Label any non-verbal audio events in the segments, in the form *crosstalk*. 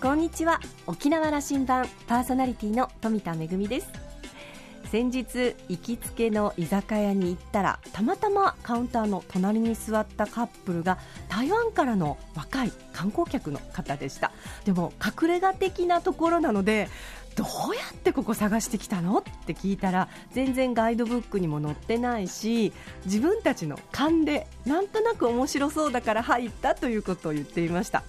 こんにちは。沖縄羅針盤パーソナリティの富田恵です。先日行きつけの居酒屋に行ったらたまたまカウンターの隣に座ったカップルが台湾からの若い観光客の方でした。でも隠れ家的なところなのでどうやってここ探してきたの？って聞いたら全然ガイドブックにも載ってないし自分たちの勘でなんとなく面白そうだから入ったということを言っていました。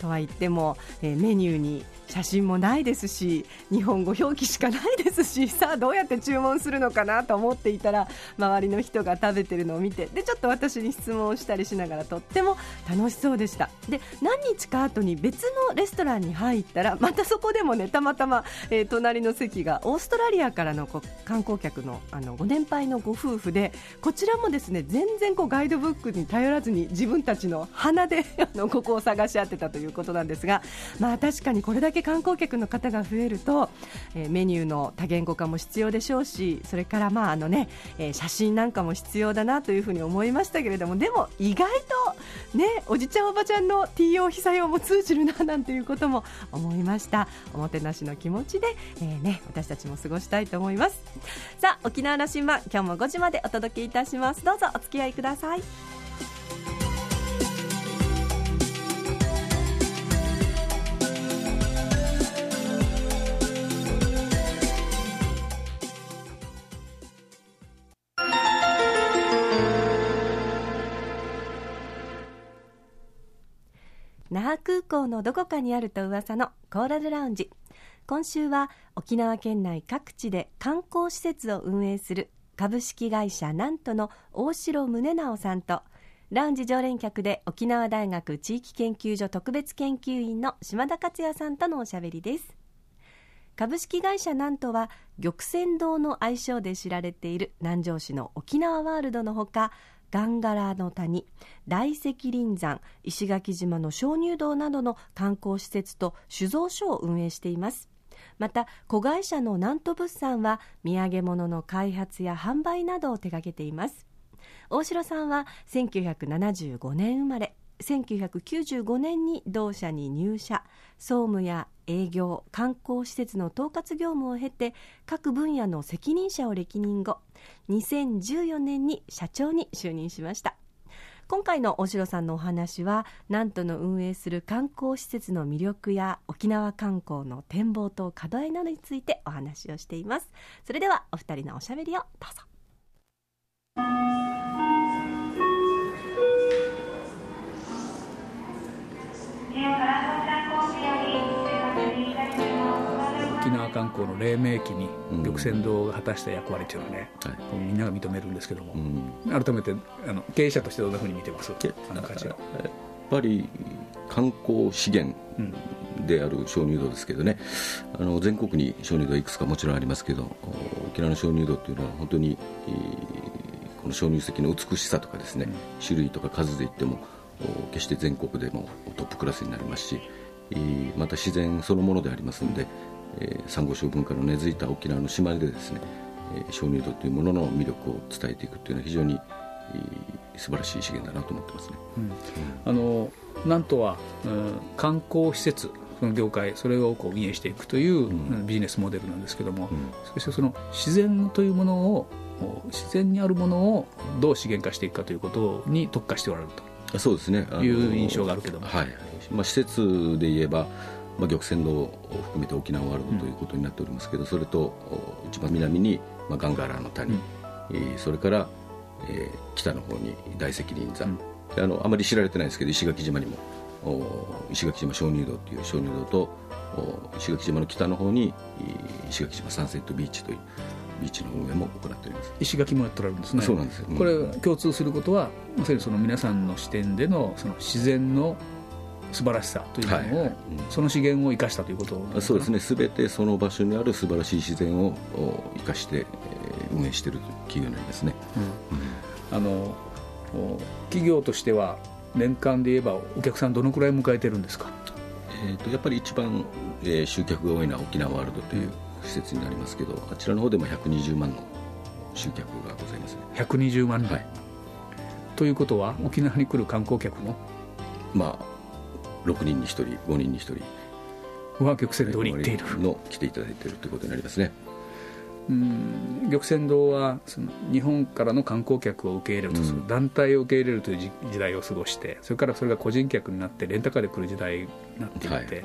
とは言っても、えー、メニューに写真もないですし日本語表記しかないですし *laughs* さあどうやって注文するのかなと思っていたら周りの人が食べてるのを見てでちょっと私に質問をしたりしながらとっても楽しそうでした。で何日か後に別のレストランに入ったらまたそこでもねたまたま、えー、隣の席がオーストラリアからの観光客のあのご年配のご夫婦でこちらもですね全然こうガイドブックに頼らずに自分たちの鼻で *laughs* ここを探し当てたということなんですがまあ確かにこれだけ観光客の方が増えると、えー、メニューの多言語化も必要でしょうしそれからまああのね、えー、写真なんかも必要だなというふうに思いましたけれどもでも意外とねおじちゃんおばちゃんの TO 被災も通じるななんていうことも思いました。おもてなしの気持ちで、えー、ね、私たちも過ごしたいと思います。さあ沖縄羅針盤今日も5時までお届けいたします。どうぞお付き合いください。港のどこかにあると噂のコーラルラウンジ。今週は沖縄県内各地で観光施設を運営する株式会社ナントの大城宗直さんとラウンジ常連客で沖縄大学地域研究所特別研究員の島田克也さんとのおしゃべりです。株式会社ナントは玉泉堂の愛称で知られている南城市の沖縄ワールドのほかガンガラの谷大石林山石垣島の鍾乳洞などの観光施設と酒造所を運営しています。また子会社の南都物産は土産物の開発や販売などを手掛けています。大城さんは1975年生まれ1995年に同社に入社。総務や営業観光施設の統括業務を経て各分野の責任者を歴任後2014年に社長に就任しました。今回の大城さんのお話はなんとの運営する観光施設の魅力や沖縄観光の展望と課題などについてお話をしています。それではお二人のおしゃべりをどうぞ。観光の黎明期に玉泉堂が果たした役割というのはね、うん、みんなが認めるんですけども、うん、改めてあの経営者としてどんなふうに見てます？あの価値は。やっぱり観光資源である鍾乳洞ですけどね、あの全国に鍾乳洞いくつかもちろんありますけど沖縄の鍾乳洞っていうのは本当にこの鍾乳石の美しさとかですね、うん、種類とか数で言っても決して全国でもトップクラスになりますしまた自然そのものでありますので、えー、珊瑚礁文化の根付いた沖縄の島でですね、えー、鍾乳洞というものの魅力を伝えていくというのは非常に、えー、素晴らしい資源だなと思ってますね、うん、あのなんとは、うん、観光施設その業界それをこう運営していくという、うん、ビジネスモデルなんですけども、うん、そしてその自然というものを自然にあるものをどう資源化していくかということに特化しておられるとそうですね。いう印象があるけども、はい。まあ、施設で言えばまあ、玉泉堂を含めて沖縄ワールドということになっておりますけど、うん、それと一番南に、まあ、ガンガーラの谷、それから、えー、北の方に大石林山、うん、あのあまり知られてないですけど石垣島にも石垣島鍾乳洞という鍾乳洞と石垣島の北の方に石垣島サンセットビーチというビーチの運営も行っております。石垣もやってられるんですね。そうなんですこれ共通することはまさにその皆さんの視点でのその自然の素晴らしさというのを、はい。その資源を生かしたということそうですね。すべてその場所にある素晴らしい自然を生かして、えー、運営している企業になりますね、うん、あの企業としては年間で言えばお客さんどのくらい迎えてるんですか、えーと、やっぱり一番、えー、集客が多いのは沖縄ワールドという施設になりますけど、あちらの方でも120万の集客がございます、ね、120万人、はい、ということは沖縄に来る観光客も？まあ6人に1人5人に1人。は玉泉堂に行っているの。来ていただいているということになりますね。うん。玉泉堂はその日本からの観光客を受け入れるとする、うん、団体を受け入れるという時代を過ごしてそれからそれが個人客になってレンタカーで来る時代になっていて、はい、で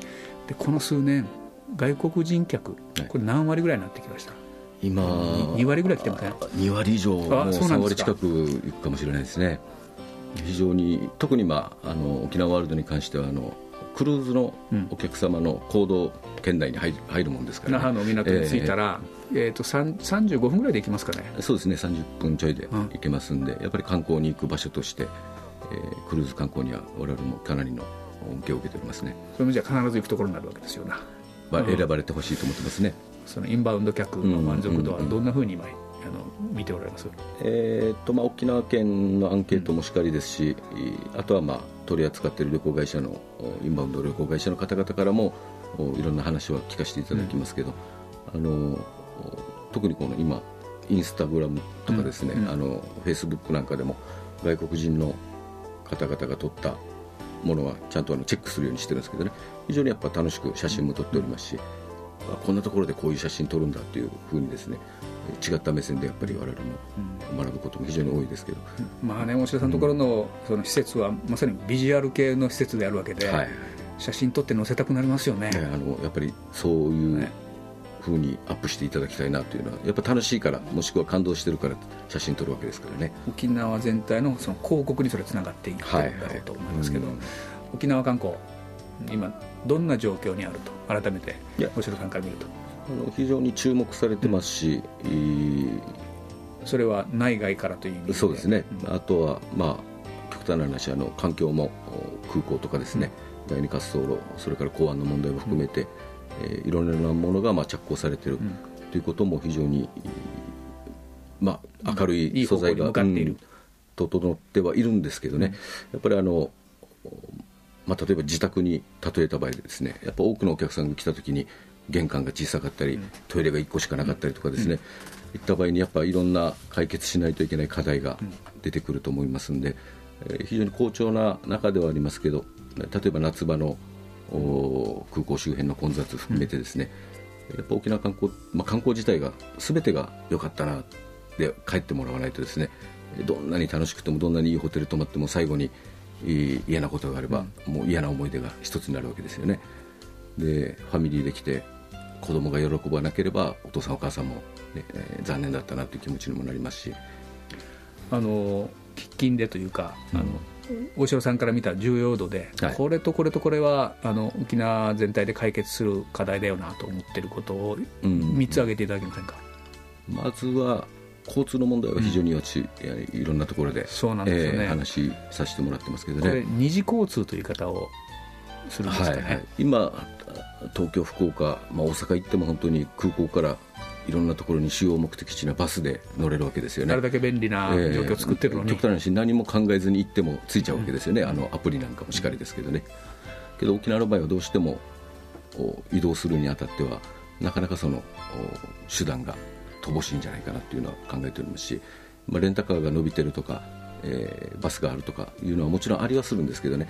この数年外国人客これ何割ぐらいになってきました、はい、今2割ぐらい来てません？2割以上もう3割近くいくかもしれないですね非常に特に、まあ、あの沖縄ワールドに関してはあのクルーズのお客様の行動圏内に入る入るもんですから、ね、那覇の港に着いたら、えー、えーと35分ぐらいで行きますかね。そうですね30分ちょいで行けますんで、うん、やっぱり観光に行く場所として、えー、クルーズ観光には我々もかなりの恩恵を受けておりますね。それもじゃ必ず行くところになるわけですよな、まあ、選ばれてほしいと思ってますね、そのインバウンド客の満足度はどんなふうに今、あの見ておられます、えーとまあ、沖縄県のアンケートもしかりですし、うん、あとは、まあ、取り扱っている旅行会社のインバウンド旅行会社の方々からもいろんな話は聞かせていただきますけど、うん、あの特にこの今インスタグラムとかですね、うん、あのフェイスブックなんかでも外国人の方々が撮ったものはちゃんとあのチェックするようにしてるんですけどね非常にやっぱ楽しく写真も撮っておりますし、こんなところでこういう写真撮るんだというふうにですね違った目線でやっぱり我々も学ぶことも非常に多いですけど、うん、まあね大城さんのところのその施設はまさにビジュアル系の施設であるわけで、はい、写真撮って載せたくなりますよね、ね、あのやっぱりそういうふうにアップしていただきたいなというのはやっぱ楽しいからもしくは感動してるから写真撮るわけですからね。沖縄全体のその広告にそれつながっていってるんだろうと思いますけど、はいはい。うん、沖縄観光今どんな状況にあると改めて大城さんから見るとあの非常に注目されてますし、うん、それは内外からという意味でそうですね、うん、あとは、まあ、極端な話あの環境も空港とかですね、うん、第二滑走路それから港湾の問題も含めて、うん、えー、いろんなものがまあ着工されているということも非常に、まあ、明るい素材が、整ってはいるんですけどね、やっぱりあのまあ、例えば自宅に例えた場合でですねやっぱ多くのお客さんが来た時に玄関が小さかったり、トイレが1個しかなかったりとかですね、いった場合にやっぱいろんな解決しないといけない課題が出てくると思いますんで、え非常に好調な中ではありますけど例えば夏場の空港周辺の混雑含めてですね、やっぱ沖縄観光、まあ、観光自体が全てが良かったなで帰ってもらわないとですねどんなに楽しくてもどんなにいいホテル泊まっても最後に嫌なことがあれば、もう嫌な思い出が一つになるわけですよね。でファミリーで来て子供が喜ばなければお父さんお母さんも、ねえー、残念だったなという気持ちにもなりますし。あの喫緊でというか、うん、あの大城さんから見た重要度で、はい、これとこれとこれはあの沖縄全体で解決する課題だよなと思っていることを3つ挙げていただけませんか、うん、まずは交通の問題は非常に私、うん、いろんなところでそうなんですよね、えー、話させてもらってますけどね。二次交通という言い方をするんですかね、はいはい、今東京、福岡、まあ、大阪行っても本当に空港からいろんなところに主要目的地なバスで乗れるわけですよね。あれだけ便利な状況を作ってるのに、えー、極端な話何も考えずに行ってもついちゃうわけですよね、うん、あのアプリなんかもしかりですけどね。けど沖縄の場合はどうしても移動するにあたってはなかなかその手段が乏しいんじゃないかなというのは考えておりますし、まあ、レンタカーが伸びてるとか、えー、バスがあるとかいうのはもちろんありはするんですけどね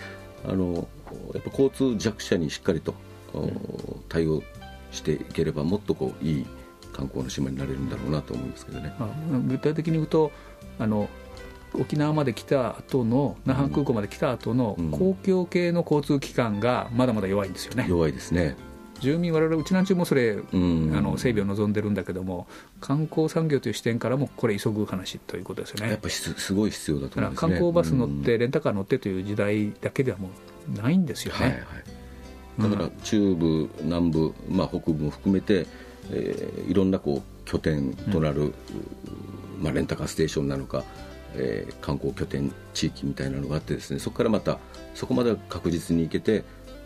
あのやっぱ交通弱者にしっかりと対応していければもっとこういい観光の島になれるんだろうなと思いますけどね。具体的に言うとあの沖縄まで来た後の那覇空港まで来た後の公共系の交通機関がまだまだ弱いんですよね。弱いですね。住民、我々、うちなんちゅうもそれ、うん、あの整備を望んでるんだけども、観光産業という視点からも、これ、急ぐ話ということですよね。やっぱりすごい必要だと思います、ね、観光バス乗って、レンタカー乗ってという時代だけではもうないんですよね。はいはいだから中部、南部、まあ、北部も含めて、えー、いろんなこう拠点となる、まあ、レンタカーステーションなのか、えー、観光拠点地域みたいなのがあってですねそこからまたそこまで確実に行けて、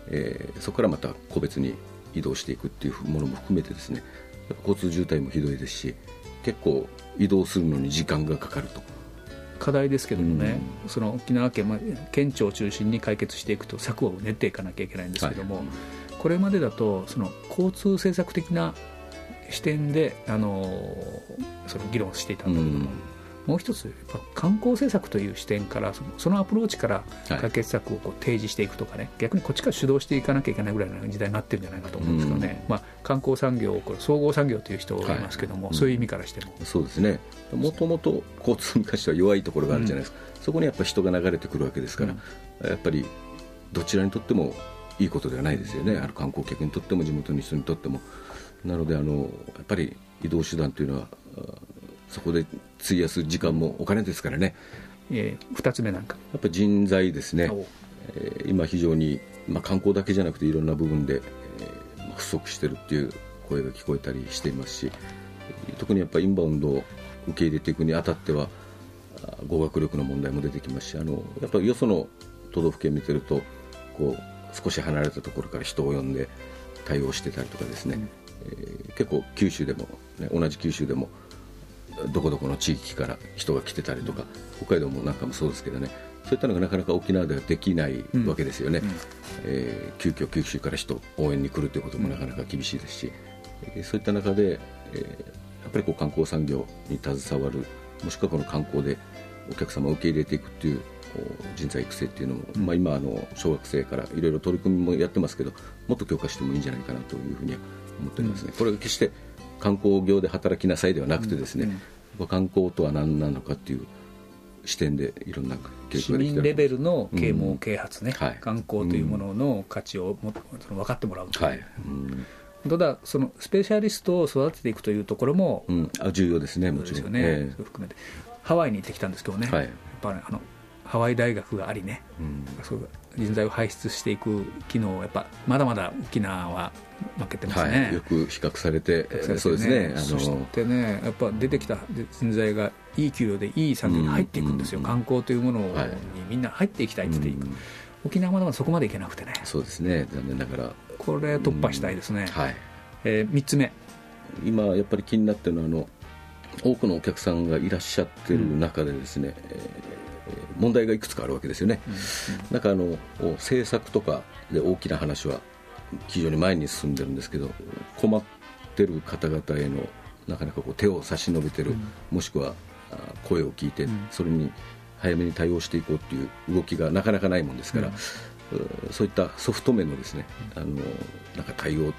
えー、そこからまた個別に移動していくっていうものも含めてですね交通渋滞もひどいですし結構移動するのに時間がかかると。課題ですけどもね、うん、その沖縄県、まあ、県庁を中心に解決していくと策を練っていかなきゃいけないんですけども、はい、これまでだとその交通政策的な視点であのその議論していたんだけども、うん、もう一つ観光政策という視点からそのそのアプローチから解決策をこう提示していくとかね、はい、逆にこっちから主導していかなきゃいけないぐらいの時代になってるんじゃないかと思うんですけどね、まあ、観光産業これ総合産業という人がいますけども、はい、そういう意味からしても、そうですね。もともと交通に関しては弱いところがあるじゃないですか、うん、そこにやっぱ人が流れてくるわけですから、うん、やっぱりどちらにとってもいいことではないですよね、あの観光客にとっても地元の人にとっても。なのであのやっぱり移動手段というのはそこで費やす時間もお金ですからね、えー、2つ目なんか。やっぱり人材ですね、えー、今非常に、まあ、観光だけじゃなくていろんな部分で、えー、不足してるっていう声が聞こえたりしていますし特にやっぱりインバウンドを受け入れていくにあたっては語学力の問題も出てきますしあのやっぱりよその都道府県見てるとこう少し離れたところから人を呼んで対応してたりとかですね、うん、えー、結構九州でも、ね、同じ九州でもどこどこの地域から人が来てたりとか北海道もなんかもそうですけどねそういったのがなかなか沖縄ではできないわけですよね、うん。うん、えー、急遽九州から人応援に来るということもなかなか厳しいですし、うん、そういった中で、えー、やっぱりこう観光産業に携わるもしくはこの観光でお客様を受け入れていくっていう人材育成っていうのも、うん、まあ、今あの小学生からいろいろ取り組みもやってますけどもっと強化してもいいんじゃないかなというふうには思っておりますね、これが決して観光業で働きなさいではなくてですね、うん、観光とは何なのかっていう視点でいろんな市民レベルの啓蒙啓発ね、うん。はい、観光というものの価値をもその分かってもらう。とい。う、はいただそのスペシャリストを育てていくというところも、うん、あ重要ですねもちろん。ね、えー、含めて。ハワイに行ってきたんですけどね、はい、やっぱりあのハワイ大学がありね、うん、そう人材を輩出していく機能やっぱまだまだ沖縄は負けてますね、はい、よく比較されて、ね、そうですね。そしてねやっぱ出てきた人材がいい給料でいい産業に入っていくんですよ、うん、観光というものにみんな入っていきたいって言っていく、はい、沖縄まだまだそこまでいけなくてね。そうですね。残念ながら。これ突破したいですね、はい。えー、3つ目。今やっぱり気になってるのはあの多くのお客さんがいらっしゃってる中でですね、うん、えー問題がいくつかあるわけですよね、だからあの政策とかで大きな話は非常に前に進んでるんですけど困ってる方々へのなかなかこう手を差し伸べてる、うん、もしくは声を聞いて、それに早めに対応していこうっていう動きがなかなかないもんですから、うん、そういったソフト面のですねあのなんか対応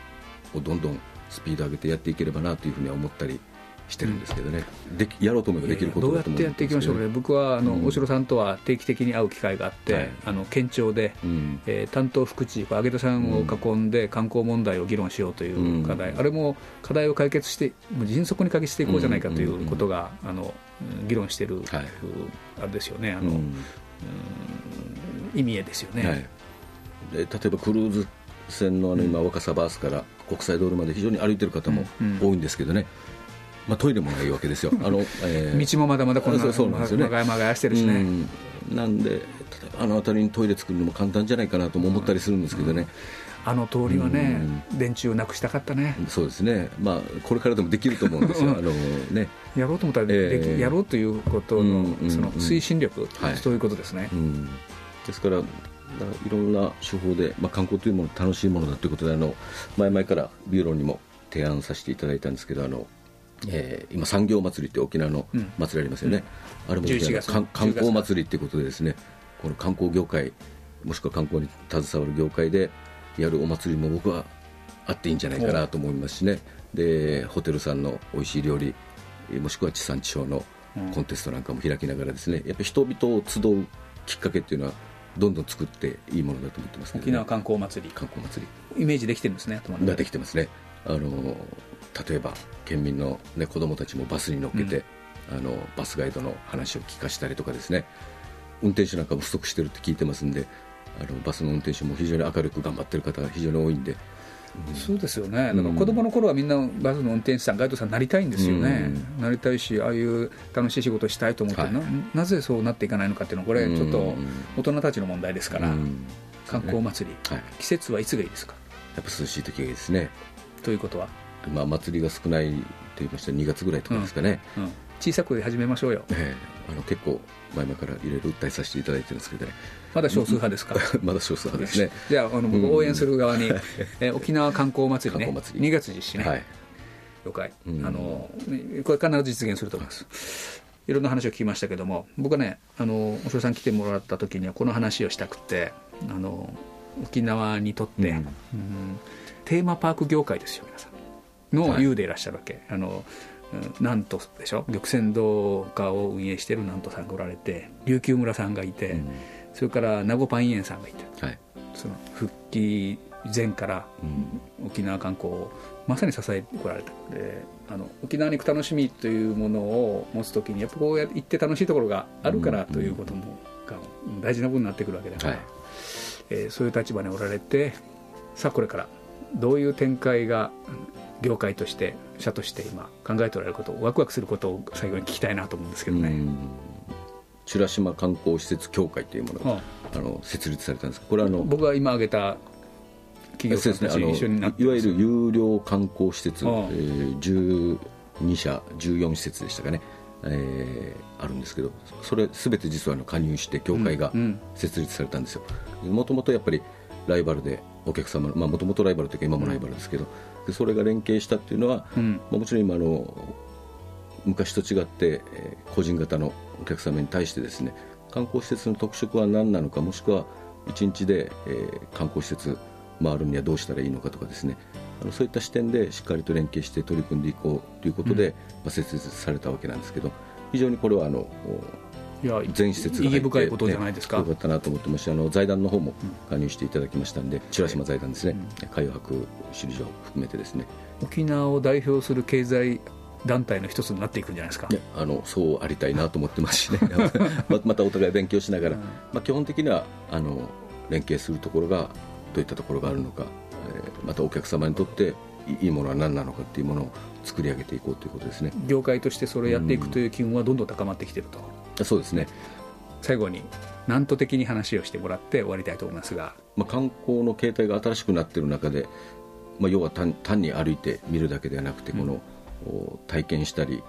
をどんどんスピード上げてやっていければなというふうには思ったりしてるんですけどね、でやろうと思えばできることだと思うどうやってやっていきましょうね、僕はあの、うん、大城さんとは定期的に会う機会があって、はい、あの県庁で、うん、えー、担当副知事、揚げ田さんを囲んで観光問題を議論しようという課題、うん、あれも課題を解決して、もう迅速に解決していこうじゃないかということが、あの議論している、はい、あれですよね、あの、意味ですよね。はい、で例えばクルーズ船のあの今、若狭バースから国際道路まで非常に歩いてる方も多いんですけどね、まあ、トイレもないわけですよ、あの *laughs* えー、道もまだまだこんなそうなんですよね、まがまがしてるしね。なんで、あの辺りにトイレ作るのも簡単じゃないかなとも思ったりするんですけどね。あの通りはね、電柱なくしたかったね。そうですね。まあこれからでもできると思うんですよ。あのね。やろうと思ったらでき、えー、やろうということの、その推進力、はい、そういうことですね。ですからいろんな手法で、まあ、観光というもの楽しいものだということであの前々からビューローにも提案させていただいたんですけどあのえー、今、産業祭りって沖縄の祭りありますよね、うん、あれも観光祭りっていうことでですねこの観光業界もしくは観光に携わる業界でやるお祭りも僕はあっていいんじゃないかなと思いますしね。でホテルさんの美味しい料理もしくは地産地消のコンテストなんかも開きながらですねやっぱり人々を集うきっかけっていうのはどんどん作っていいものだと思ってます、ね、沖縄観光祭り。観光祭り。イメージできてるんですねで。きてますね。あの例えば県民の、ね、子どもたちもバスに乗っけて、うん、あのバスガイドの話を聞かしたりとかですね。運転手なんかも不足してるって聞いてますんであのバスの運転手も非常に明るく頑張ってる方が非常に多いんで。うん、そうですよね、だから子供の頃はみんなバスの運転手さん、ガイドさんになりたいんですよね、うん、なりたいし、ああいう楽しい仕事をしたいと思って、はい、ななぜそうなっていかないのかっていうのは、これ、ちょっと大人たちの問題ですから、観光祭り、はい、季節はいつがいいですか？やっぱ涼しい時がいいですね。ということは？まあ、祭りが少ないと言いました2月ぐらいとかですかね、うんうん、小さく始めましょうよ、えー、あの結構前々からいろいろ訴えさせていただいてるんですけどね。まだ少数派ですか？*laughs* まだ少数派ですね。じゃああの僕応援する側に、えー、沖縄観光祭りね。光2月実施ね、はい、了解、あのこれ必ず実現すると思います。いろんな話を聞きましたけども僕はねあのお城さん来てもらった時にはこの話をしたくてあの沖縄にとって、うん、うん、テーマパーク業界ですよ皆さんの優でいらっしゃるわけ、はい、あのなんとでしょ？玉泉堂家を運営してるなんとさんがおられて琉球村さんがいて、うん、それから名護パン園さんがいて、はい、その復帰前から沖縄観光をまさに支えてこられたであの沖縄に行く楽しみというものを持つ時にやっぱこうやって行って楽しいところがあるからということも、が大事なことになってくるわけだから、はい、えー、そういう立場におられてさあこれからどういう展開が業界として社として今考えておられることワクワクすることを最後に聞きたいなと思うんですけどね。美ら島観光施設協会というものが、はあ、あの設立されたんですこれはあの僕が今挙げた企業さんたち一緒になって、ね、いわゆる有料観光施設、はあ、えー、12社14施設でしたかね、えー、あるんですけどそれすべて実はの加入して協会が設立されたんですよ。もともとやっぱりライバルでお客様もともとライバルというか今もライバルですけど、でそれが連携したっていうのは、うん、まあ、もちろん今の昔と違って、えー、個人型のお客様に対してですね観光施設の特色は何なのかもしくは1日で、えー、観光施設回るにはどうしたらいいのかとかですねあのそういった視点でしっかりと連携して取り組んでいこうということで、うん、まあ、設立されたわけなんですけど非常にこれはあの全施設が入って、深いことじゃないですか、よかったなと思ってますしあの財団の方も加入していただきましたんで美ら島財団ですね、うん、海洋博首里城含めてですね。沖縄を代表する経済団体の一つになっていくんじゃないですか。あのそうありたいなと思ってますしね。*laughs* またお互い勉強しながら、うん、まあ、基本的にはあの連携するところがどういったところがあるのか、えー、またお客様にとっていいものは何なのかっていうものを作り上げていこうということですね。業界としてそれをやっていくという機運はどんどん高まってきていると、うん、そうですね。最後に南都的に話をしてもらって終わりたいと思いますが、まあ、観光の形態が新しくなっている中で、まあ、要は単単に歩いて見るだけではなくて、この体験したり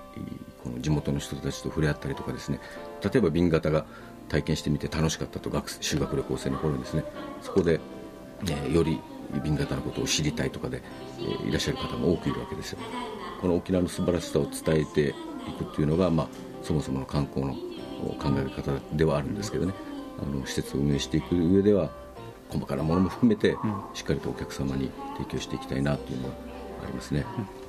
この地元の人たちと触れ合ったりとかですね。例えば瓶型が体験してみて楽しかったと学修学旅行生の頃にですね。そこで、えー、より瓶型のことを知りたいとかで、えー、いらっしゃる方も多くいるわけですよ。この沖縄の素晴らしさを伝えていくっていうのが、まあ、そもそもの観光の考え方ではあるんですけどね。あの施設を運営していく上では細かなものも含めて、しっかりとお客様に提供していきたいなというのはありますね。うん。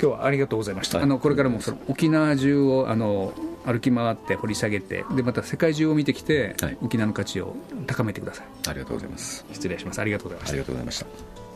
今日はありがとうございました、はい、あのこれからもその沖縄中をあの歩き回って掘り下げてでまた世界中を見てきて、はい、沖縄の価値を高めてください。ありがとうございます。失礼します。ありがとうございました。ありがとうございました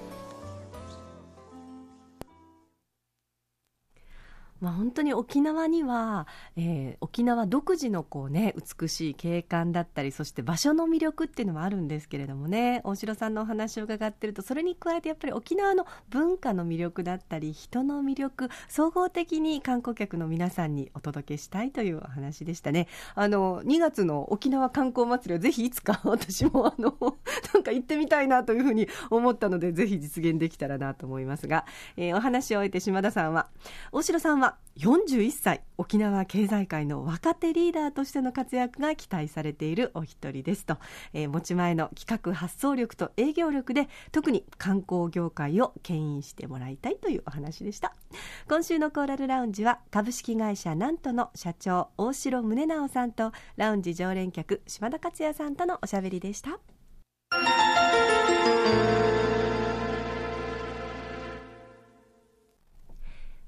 まあ、本当に沖縄には、えー、沖縄独自のこう、ね、美しい景観だったりそして場所の魅力っていうのもあるんですけれどもね。大城さんのお話を伺ってるとそれに加えてやっぱり沖縄の文化の魅力だったり人の魅力総合的に観光客の皆さんにお届けしたいというお話でしたね。あの2月の沖縄観光祭りはぜひいつか私もあの *laughs* なんか行ってみたいなというふうに思ったのでぜひ実現できたらなと思いますが、えー、お話を終えて島田さんは大城さんは41歳沖縄経済界の若手リーダーとしての活躍が期待されているお一人ですと、えー、持ち前の企画発想力と営業力で特に観光業界を牽引してもらいたいというお話でした。今週のコーラルラウンジは株式会社ナントの社長大城宗直さんとラウンジ常連客島田克也さんとのおしゃべりでした。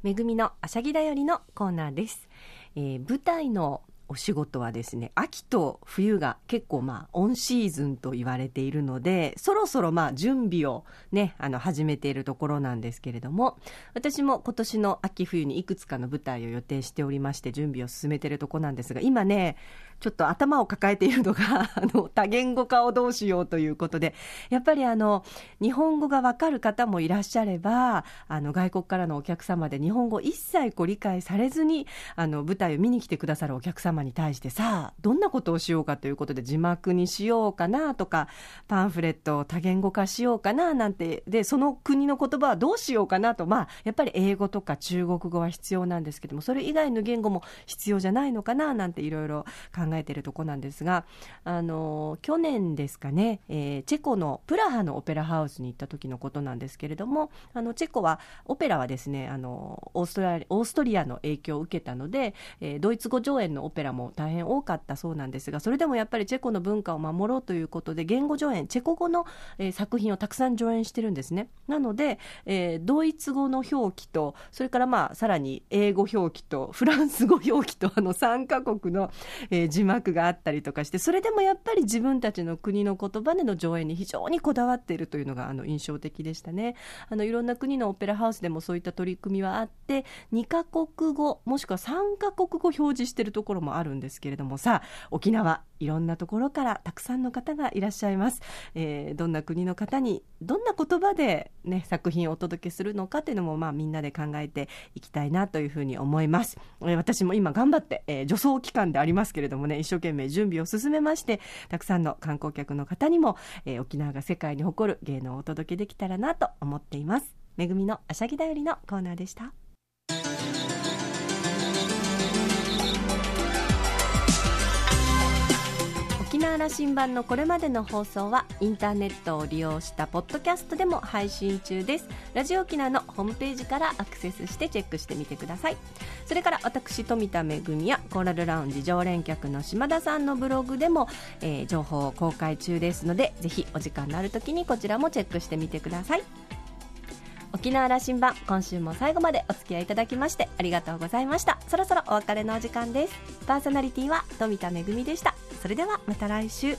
めぐみのあしゃぎだよりのコーナーです、えー、舞台のお仕事はですね秋と冬が結構まあオンシーズンと言われているのでそろそろまあ準備をねあの始めているところなんですけれども私も今年の秋冬にいくつかの舞台を予定しておりまして準備を進めているところなんですが今ねちょっと頭を抱えているのが *laughs* あの多言語化をどうしようということでやっぱりあの日本語がわかる方もいらっしゃればあの外国からのお客様で日本語一切ご理解されずにあの舞台を見に来てくださるお客様に対してさあどんなことをしようかということで字幕にしようかなとかパンフレットを多言語化しようかななんてでその国の言葉はどうしようかなとまあやっぱり英語とか中国語は必要なんですけどもそれ以外の言語も必要じゃないのかななんていろいろ考え考えているとこなんですがあの去年ですかね、えー、チェコのプラハのオペラハウスに行った時のことなんですけれどもあのチェコはオペラはですねあのオーストラリオーストリアの影響を受けたので、えー、ドイツ語上演のオペラも大変多かったそうなんですがそれでもやっぱりチェコの文化を守ろうということで言語上演チェコ語の、えー、作品をたくさん上演してるんですね。なので、えー、ドイツ語の表記とそれからまあさらに英語表記とフランス語表記とあの3カ国の、えー、字幕があったりとかしてそれでもやっぱり自分たちの国の言葉での上演に非常にこだわっているというのがあの印象的でしたね。あのいろんな国のオペラハウスでもそういった取り組みはあって2カ国語もしくは3カ国語表示しているところもあるんですけれどもさあ沖縄。いろんなところからたくさんの方がいらっしゃいます、えー、どんな国の方にどんな言葉で、ね、作品をお届けするのかというのも、まあ、みんなで考えていきたいなというふうに思います、えー、私も今頑張って、えー、助走期間でありますけれどもね一生懸命準備を進めましてたくさんの観光客の方にも、えー、沖縄が世界に誇る芸能をお届けできたらなと思っています。めぐみのあしゃぎだよりのコーナーでした。沖縄羅針盤のこれまでの放送はインターネットを利用したポッドキャストでも配信中です。ラジオ沖縄のホームページからアクセスしてチェックしてみてください。それから私富田恵やコーラルラウンジ常連客の島田さんのブログでも、えー、情報を公開中ですのでぜひお時間のある時にこちらもチェックしてみてください。沖縄羅針盤今週も最後までお付き合いいただきましてありがとうございました。そろそろお別れのお時間です。パーソナリティは富田恵でした。それではまた来週。